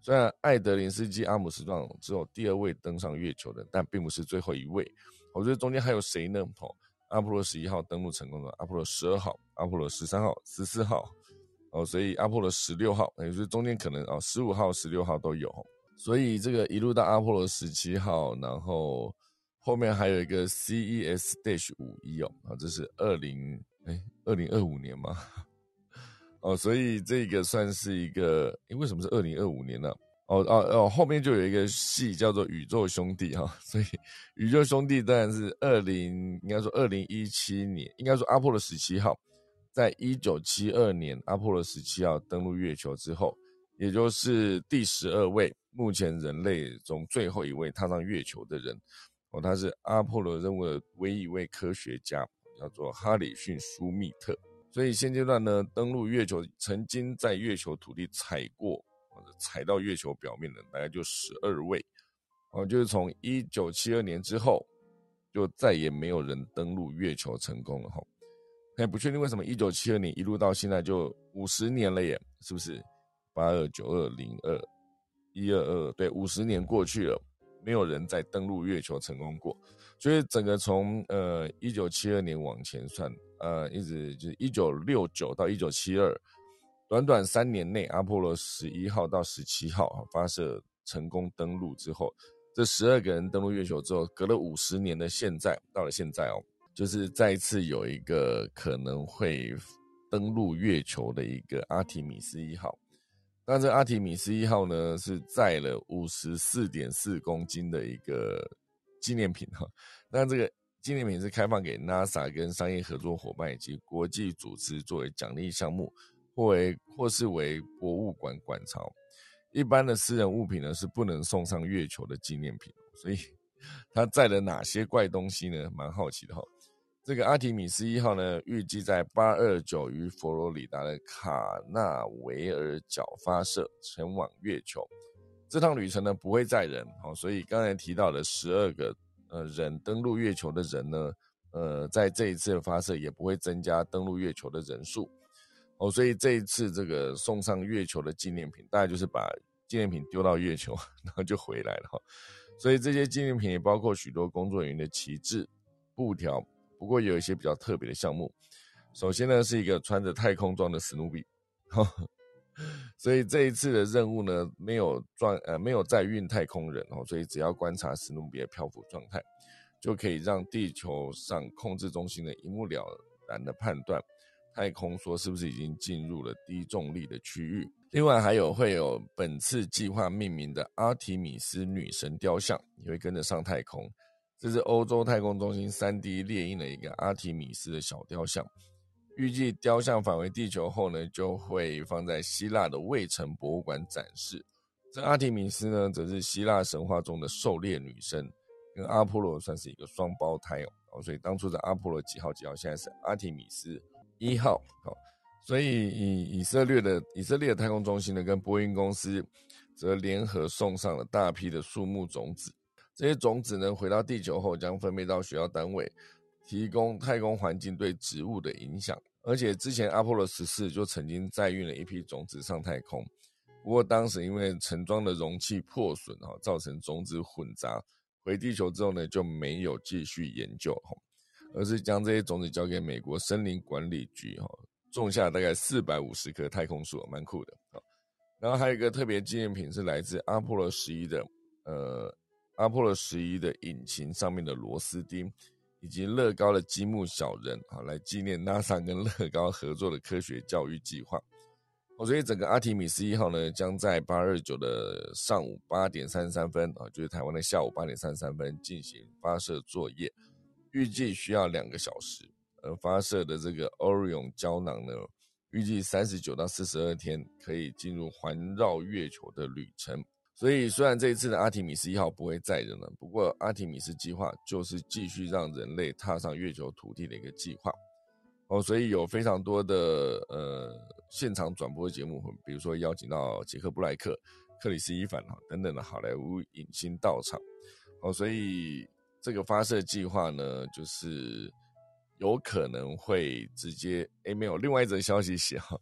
虽然艾德林斯基阿姆斯壮只有第二位登上月球的，但并不是最后一位。我觉得中间还有谁呢？哦，阿波罗十一号登陆成功的，阿波罗十二号、阿波罗十三号、十四号。哦，所以阿波罗十六号，也就是中间可能哦，十五号、十六号都有。所以这个一路到阿波罗十七号，然后。后面还有一个 CES Dash 五一哦，啊，这是二零哎二零二五年吗？哦，所以这个算是一个，哎，为什么是二零二五年呢？哦哦哦，后面就有一个戏叫做宇宙兄弟哈，所以宇宙兄弟当然是二零，应该说二零一七年，应该说阿波罗十七号，在一九七二年阿波罗十七号登陆月球之后，也就是第十二位，目前人类中最后一位踏上月球的人。哦，他是阿波罗任务的唯一一位科学家，叫做哈里逊·舒密特。所以现阶段呢，登陆月球曾经在月球土地踩过或者踩到月球表面的，大概就十二位。哦，就是从一九七二年之后，就再也没有人登陆月球成功了哈。还不确定为什么一九七二年一路到现在就五十年了耶，是不是？八二九二零二一二二，对，五十年过去了。没有人再登陆月球成功过，所以整个从呃一九七二年往前算，呃，一直就是一九六九到一九七二，短短三年内，阿波罗十一号到十七号发射成功登陆之后，这十二个人登陆月球之后，隔了五十年的现在，到了现在哦，就是再一次有一个可能会登陆月球的一个阿提米斯一号。那这阿提米斯一号呢，是载了五十四点四公斤的一个纪念品哈。那这个纪念品是开放给 NASA 跟商业合作伙伴以及国际组织作为奖励项目，或为或是为博物馆馆藏。一般的私人物品呢，是不能送上月球的纪念品。所以 它载了哪些怪东西呢？蛮好奇的哈。这个阿提米斯一号呢，预计在八二九于佛罗里达的卡纳维尔角发射，前往月球。这趟旅程呢不会载人，好，所以刚才提到的十二个呃人登陆月球的人呢，呃，在这一次的发射也不会增加登陆月球的人数，哦，所以这一次这个送上月球的纪念品，大概就是把纪念品丢到月球，然后就回来了哈。所以这些纪念品也包括许多工作人员的旗帜、布条。不过有一些比较特别的项目。首先呢，是一个穿着太空装的史努比，哈 所以这一次的任务呢，没有装呃没有载运太空人哦，所以只要观察史努比的漂浮状态，就可以让地球上控制中心的一目了然的判断太空梭是不是已经进入了低重力的区域。另外还有会有本次计划命名的阿提米斯女神雕像，也会跟着上太空。这是欧洲太空中心 3D 列印的一个阿提米斯的小雕像。预计雕像返回地球后呢，就会放在希腊的卫城博物馆展示。这阿提米斯呢，则是希腊神话中的狩猎女神，跟阿波罗算是一个双胞胎哦。所以当初的阿波罗几号几号，现在是阿提米斯一号。好，所以以以色列的以色列的太空中心呢，跟波音公司则联合送上了大批的树木种子。这些种子呢，回到地球后将分配到学校单位，提供太空环境对植物的影响。而且之前阿波罗十四就曾经载运了一批种子上太空，不过当时因为盛装的容器破损哈，造成种子混杂，回地球之后呢就没有继续研究哈，而是将这些种子交给美国森林管理局哈，种下大概四百五十棵太空树，蛮酷的啊。然后还有一个特别纪念品是来自阿波罗十一的，呃，阿波罗十一的引擎上面的螺丝钉。以及乐高的积木小人，好来纪念 NASA 跟乐高合作的科学教育计划。哦，所以整个阿提米斯一号呢，将在八二九的上午八点三十三分，啊，就是台湾的下午八点三十三分进行发射作业，预计需要两个小时。而发射的这个 Orion 胶囊呢，预计三十九到四十二天可以进入环绕月球的旅程。所以，虽然这一次的阿提米斯一号不会载人了，不过阿提米斯计划就是继续让人类踏上月球土地的一个计划。哦，所以有非常多的呃现场转播节目，比如说邀请到杰克布莱克、克里斯伊凡哈等等的好莱坞影星到场。哦，所以这个发射计划呢，就是有可能会直接诶没有另外一则消息写哈，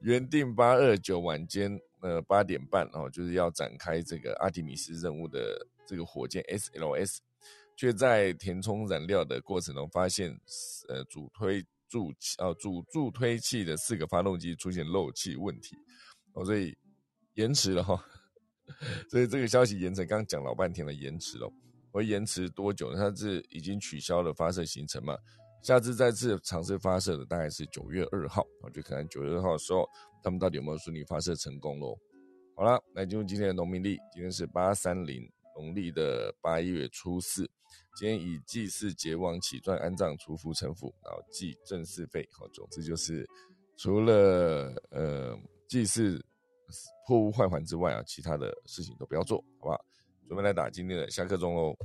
原定八二九晚间。呃，八点半哦，就是要展开这个阿提米斯任务的这个火箭 SLS，却在填充燃料的过程中发现，呃，主推助器呃主助推器的四个发动机出现漏气问题，哦，所以延迟了哈。所以这个消息延迟，刚刚讲老半天了，延迟了。会延迟多久呢？它是已经取消了发射行程嘛？下次再次尝试发射的大概是九月二号，我就看看九月二号的时候。他们到底有没有顺利发射成功喽？好了，来进入今天的农民历，今天是八三零农历的八月初四，今天以祭祀节王起传安葬除福成福，然后祭正事费。好，总之就是除了呃祭祀破屋坏环之外啊，其他的事情都不要做，好不好？准备来打今天的下课钟喽。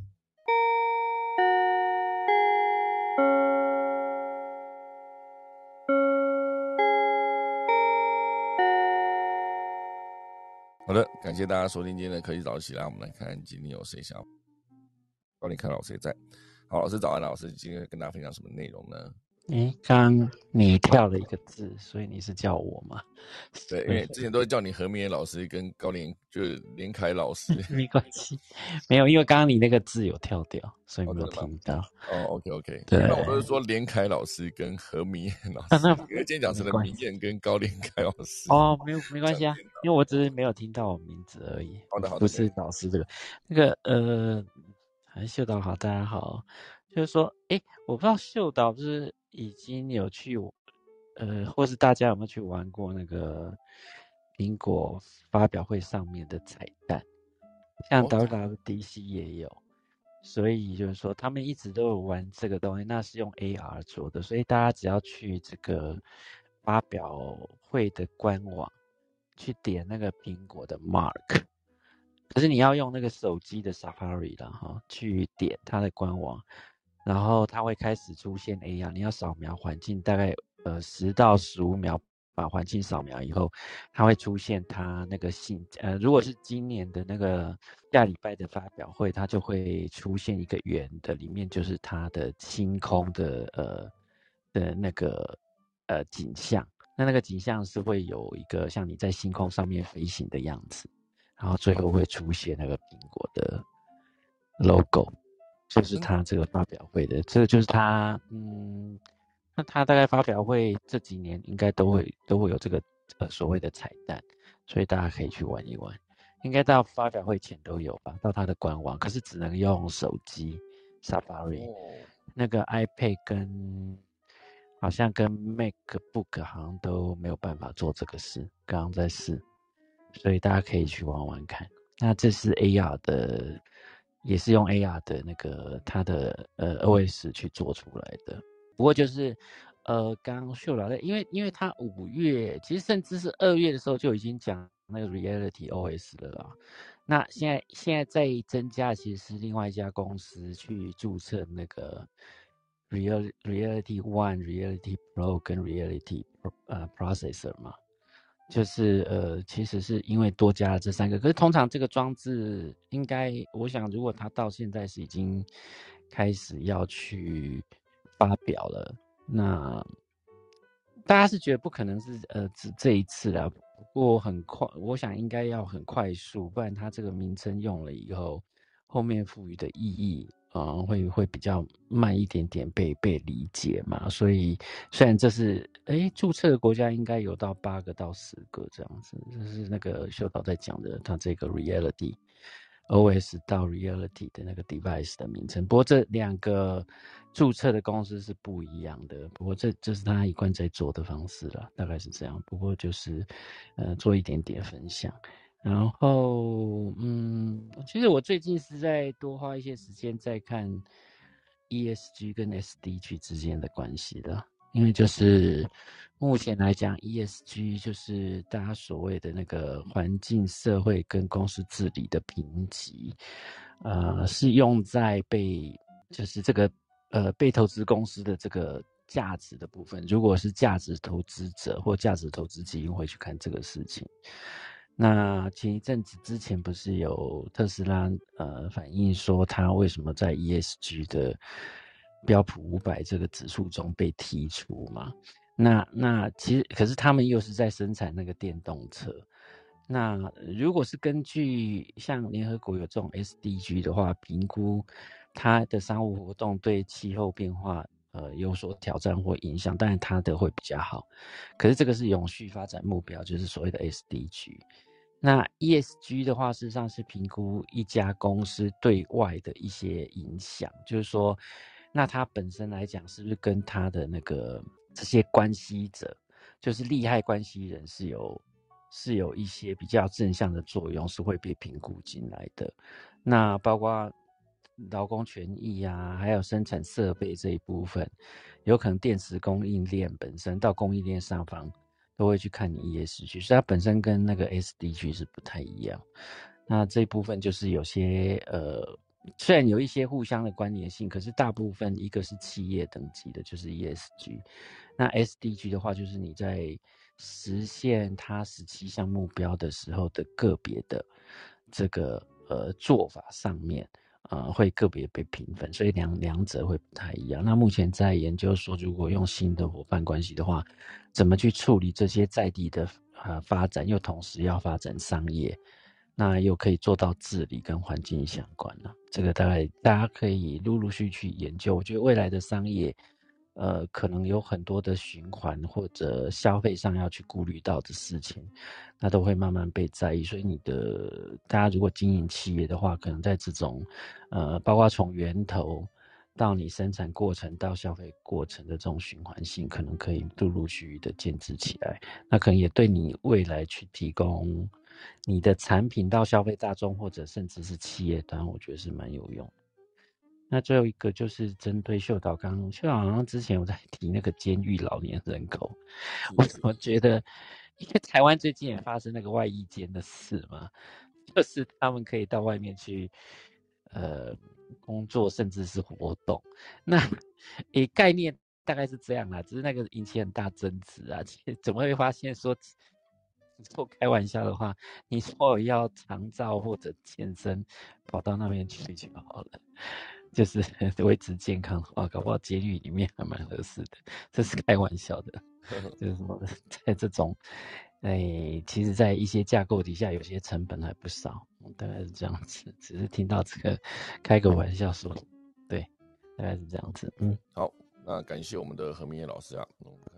好的，感谢大家收听今天的科技早起来，我们来看今天有谁想高林看老师在。好，老师早安，老师今天跟大家分享什么内容呢？哎，刚你跳了一个字，所以你是叫我吗？对，因为之前都是叫你何明老师跟高连，就是连凯老师。没关系，没有，因为刚刚你那个字有跳掉，所以没有听到。哦，OK OK。对，那我都是说连凯老师跟何明老师，因为今天讲成了明艳跟高连凯老师。哦，没有没关系啊，因为我只是没有听到我名字而已。好的好的，不是老师这个，那个呃，还秀导好，大家好。就是说，哎，我不知道秀导是已经有去，呃，或是大家有没有去玩过那个苹果发表会上面的彩蛋，像 WWDC 也有，所以就是说他们一直都有玩这个东西，那是用 AR 做的，所以大家只要去这个发表会的官网去点那个苹果的 Mark，可是你要用那个手机的 Safari 了哈，去点它的官网。然后它会开始出现 AR，你要扫描环境，大概呃十到十五秒把环境扫描以后，它会出现它那个信呃，如果是今年的那个下礼拜的发表会，它就会出现一个圆的，里面就是它的星空的呃的那个呃景象，那那个景象是会有一个像你在星空上面飞行的样子，然后最后会出现那个苹果的 logo。就是他这个发表会的，这个就是他，嗯，那他大概发表会这几年应该都会都会有这个呃所谓的彩蛋，所以大家可以去玩一玩。应该到发表会前都有吧？到他的官网，可是只能用手机 Safari，那个 iPad 跟好像跟 MacBook 好像都没有办法做这个事，刚刚在试，所以大家可以去玩玩看。那这是 AR 的，也是用 AR 的那个它的呃 OS 去做出来的。不过就是呃，刚刚秀老的，因为因为他五月，其实甚至是二月的时候就已经讲。那个 Reality OS 了啦，那现在现在在增加，其实是另外一家公司去注册那个 Real Reality One、Reality Pro 跟 Reality 呃 Processor 嘛，就是呃其实是因为多加了这三个，可是通常这个装置应该，我想如果它到现在是已经开始要去发表了，那大家是觉得不可能是呃只这一次了。不过很快，我想应该要很快速，不然它这个名称用了以后，后面赋予的意义啊，会会比较慢一点点被被理解嘛。所以虽然这是哎注册的国家应该有到八个到十个这样子，这是那个秀导在讲的，他这个 reality OS 到 reality 的那个 device 的名称。不过这两个。注册的公司是不一样的，不过这这是他一贯在做的方式了，大概是这样。不过就是，呃，做一点点分享。然后，嗯，其实我最近是在多花一些时间在看 ESG 跟 SDG 之间的关系的，因为就是目前来讲，ESG 就是大家所谓的那个环境、社会跟公司治理的评级，呃，是用在被就是这个。呃，被投资公司的这个价值的部分，如果是价值投资者或价值投资基金会去看这个事情，那前一阵子之前不是有特斯拉呃反映说，它为什么在 ESG 的标普五百这个指数中被剔除嘛？那那其实可是他们又是在生产那个电动车，那如果是根据像联合国有这种 SDG 的话，评估。它的商务活动对气候变化呃有所挑战或影响，但是它的会比较好。可是这个是永续发展目标，就是所谓的 SDG。那 ESG 的话，事实上是评估一家公司对外的一些影响，就是说，那它本身来讲，是不是跟它的那个这些关系者，就是利害关系人是有是有一些比较正向的作用，是会被评估进来的。那包括。劳工权益啊，还有生产设备这一部分，有可能电池供应链本身到供应链上方都会去看你 ESG，所以它本身跟那个 SDG 是不太一样。那这部分就是有些呃，虽然有一些互相的关联性，可是大部分一个是企业等级的，就是 ESG。那 SDG 的话，就是你在实现它十七项目标的时候的个别的这个呃做法上面。呃，会个别被平分，所以两两者会不太一样。那目前在研究说，如果用新的伙伴关系的话，怎么去处理这些在地的呃发展，又同时要发展商业，那又可以做到治理跟环境相关呢？这个大概大家可以陆陆续续研究。我觉得未来的商业。呃，可能有很多的循环或者消费上要去顾虑到的事情，那都会慢慢被在意。所以你的大家如果经营企业的话，可能在这种呃，包括从源头到你生产过程到消费过程的这种循环性，可能可以陆陆续续的建制起来。那可能也对你未来去提供你的产品到消费大众或者甚至是企业端，我觉得是蛮有用。那最后一个就是针对秀导刚，秀导好像之前有在提那个监狱老年人口，我怎么觉得，因为台湾最近也发生那个外衣间的事嘛，就是他们可以到外面去，呃，工作甚至是活动，那诶概念大概是这样啦，只是那个引起很大争执啊，怎么会发现说，做开玩笑的话，你说要长照或者健身，跑到那边去就好了。就是 维持健康的话，搞不好监狱里面还蛮合适的。这是开玩笑的，就是什么，在这种，哎，其实，在一些架构底下，有些成本还不少，大概是这样子。只是听到这个，开个玩笑说，对，大概是这样子。嗯，好，那感谢我们的何明业老师啊。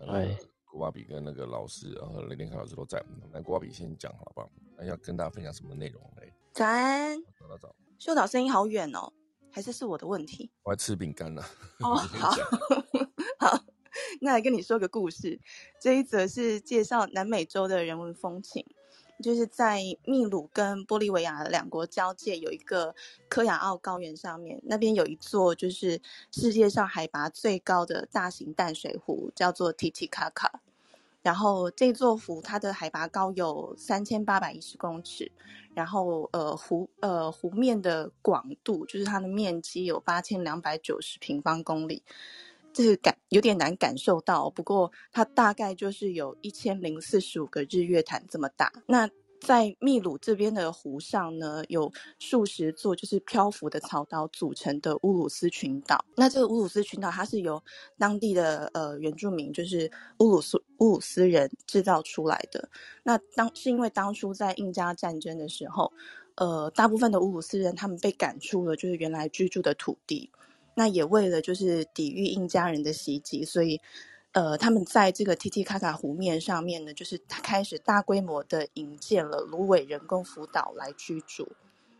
对，郭巴比跟那个老师，然后雷连凯老师都在。那郭巴比先讲好不好？那要跟大家分享什么内容嘞？早安。早早早。秀导声音好远哦，还是是我的问题？我要吃饼干了。哦，好，好。那来跟你说个故事，这一则是介绍南美洲的人文风情，就是在秘鲁跟玻利维亚两国交界有一个科亚奥高原上面，那边有一座就是世界上海拔最高的大型淡水湖，叫做 Titicaca。然后这座湖它的海拔高有三千八百一十公尺，然后呃湖呃湖面的广度就是它的面积有八千两百九十平方公里。这个感有点难感受到，不过它大概就是有一千零四十五个日月潭这么大。那在秘鲁这边的湖上呢，有数十座就是漂浮的草岛组成的乌鲁斯群岛。那这个乌鲁斯群岛，它是由当地的呃原住民，就是乌鲁斯乌鲁斯人制造出来的。那当是因为当初在印加战争的时候，呃，大部分的乌鲁斯人他们被赶出了就是原来居住的土地。那也为了就是抵御印加人的袭击，所以，呃，他们在这个 T T 卡卡湖面上面呢，就是开始大规模的引建了芦苇人工浮岛来居住。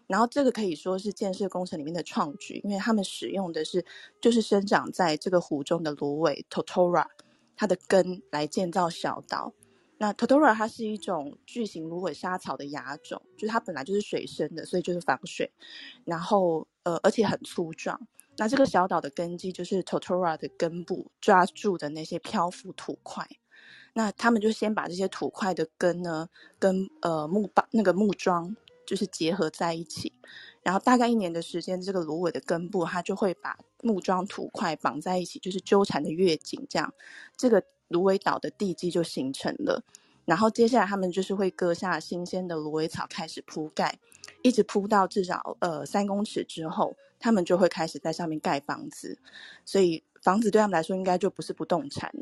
然后这个可以说是建设工程里面的创举，因为他们使用的是就是生长在这个湖中的芦苇 Totora，它的根来建造小岛。那 Totora 它是一种巨型芦苇沙草的亚种，就是它本来就是水生的，所以就是防水，然后呃，而且很粗壮。那这个小岛的根基就是 Totora 的根部抓住的那些漂浮土块，那他们就先把这些土块的根呢，跟呃木棒那个木桩就是结合在一起，然后大概一年的时间，这个芦苇的根部它就会把木桩土块绑在一起，就是纠缠的越紧，这样这个芦苇岛的地基就形成了。然后接下来他们就是会割下新鲜的芦苇草开始铺盖，一直铺到至少呃三公尺之后。他们就会开始在上面盖房子，所以房子对他们来说应该就不是不动产。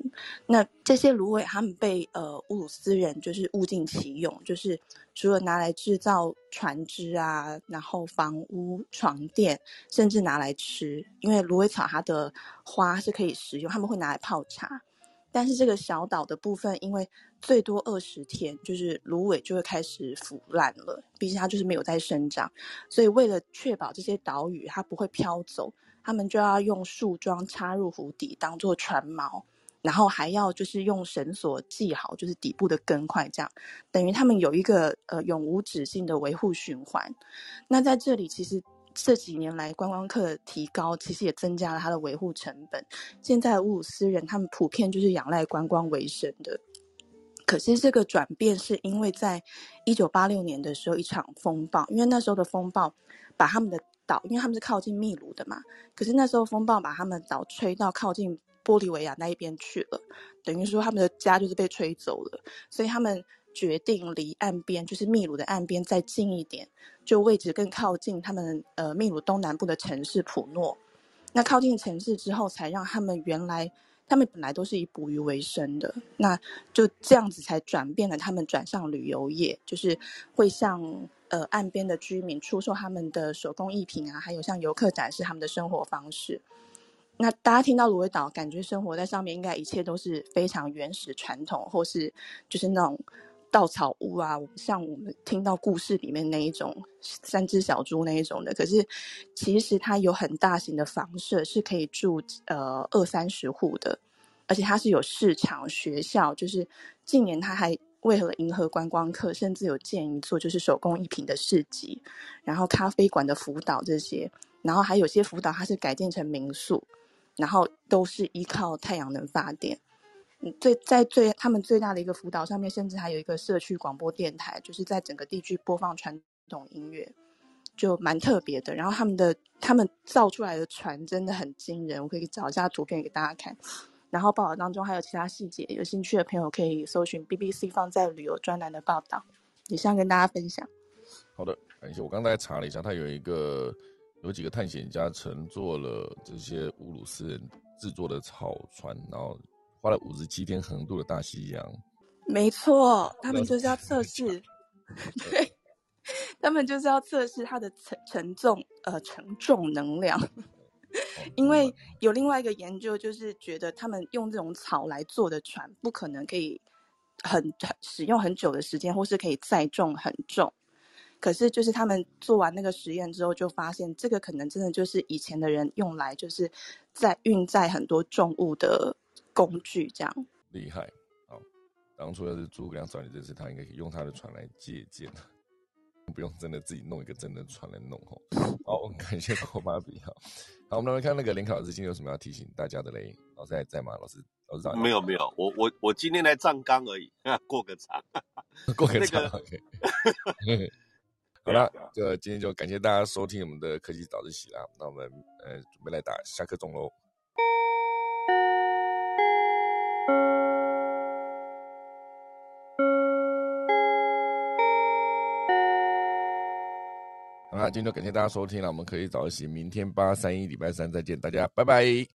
那这些芦苇，他们被呃乌鲁斯人就是物尽其用，就是除了拿来制造船只啊，然后房屋、床垫，甚至拿来吃，因为芦苇草它的花是可以食用，他们会拿来泡茶。但是这个小岛的部分，因为最多二十天，就是芦苇就会开始腐烂了。毕竟它就是没有在生长，所以为了确保这些岛屿它不会飘走，他们就要用树桩插入湖底当做船锚，然后还要就是用绳索系好，就是底部的根块，这样等于他们有一个呃永无止境的维护循环。那在这里其实。这几年来，观光客的提高，其实也增加了它的维护成本。现在乌鲁斯人他们普遍就是仰赖观光为生的。可是这个转变是因为在一九八六年的时候一场风暴，因为那时候的风暴把他们的岛，因为他们是靠近秘鲁的嘛，可是那时候风暴把他们岛吹到靠近玻利维亚那一边去了，等于说他们的家就是被吹走了，所以他们。决定离岸边，就是秘鲁的岸边再近一点，就位置更靠近他们呃秘鲁东南部的城市普诺。那靠近城市之后，才让他们原来他们本来都是以捕鱼为生的，那就这样子才转变了他们转向旅游业，就是会向呃岸边的居民出售他们的手工艺品啊，还有向游客展示他们的生活方式。那大家听到芦苇岛，感觉生活在上面应该一切都是非常原始传统，或是就是那种。稻草屋啊，像我们听到故事里面那一种三只小猪那一种的，可是其实它有很大型的房舍，是可以住呃二三十户的，而且它是有市场、学校，就是近年它还为了迎合观光客，甚至有建一座就是手工艺品的市集，然后咖啡馆的辅导这些，然后还有些辅导它是改建成民宿，然后都是依靠太阳能发电。最在最他们最大的一个辅导上面，甚至还有一个社区广播电台，就是在整个地区播放传统音乐，就蛮特别的。然后他们的他们造出来的船真的很惊人，我可以找一下图片给大家看。然后报道当中还有其他细节，有兴趣的朋友可以搜寻 BBC 放在旅游专栏的报道，也想跟大家分享。好的，感谢。我刚才查了一下，他有一个有几个探险家乘坐了这些乌鲁斯人制作的草船，然后。花了五十七天横渡了大西洋，没错，他们就是要测试，对，他们就是要测试它的承承重呃承重能量，因为有另外一个研究，就是觉得他们用这种草来做的船，不可能可以很很使用很久的时间，或是可以载重很重。可是，就是他们做完那个实验之后，就发现这个可能真的就是以前的人用来就是在运载很多重物的工具，这样厉害。好，当初要是诸葛亮找你认识，他应该可以用他的船来借鉴，不用真的自己弄一个真的船来弄吼。好，感谢郭芭比哈。好，我们来看那个联考老师今天有什么要提醒大家的嘞？老师还在吗？老师，老师没有没有，我我我今天来站岗而已，过个场，过个场。好了，就今天就感谢大家收听我们的科技早自习啦。那我们呃准备来打下课钟喽。好啦，今天就感谢大家收听了，我们可以早起，明天八三一礼拜三再见，大家拜拜。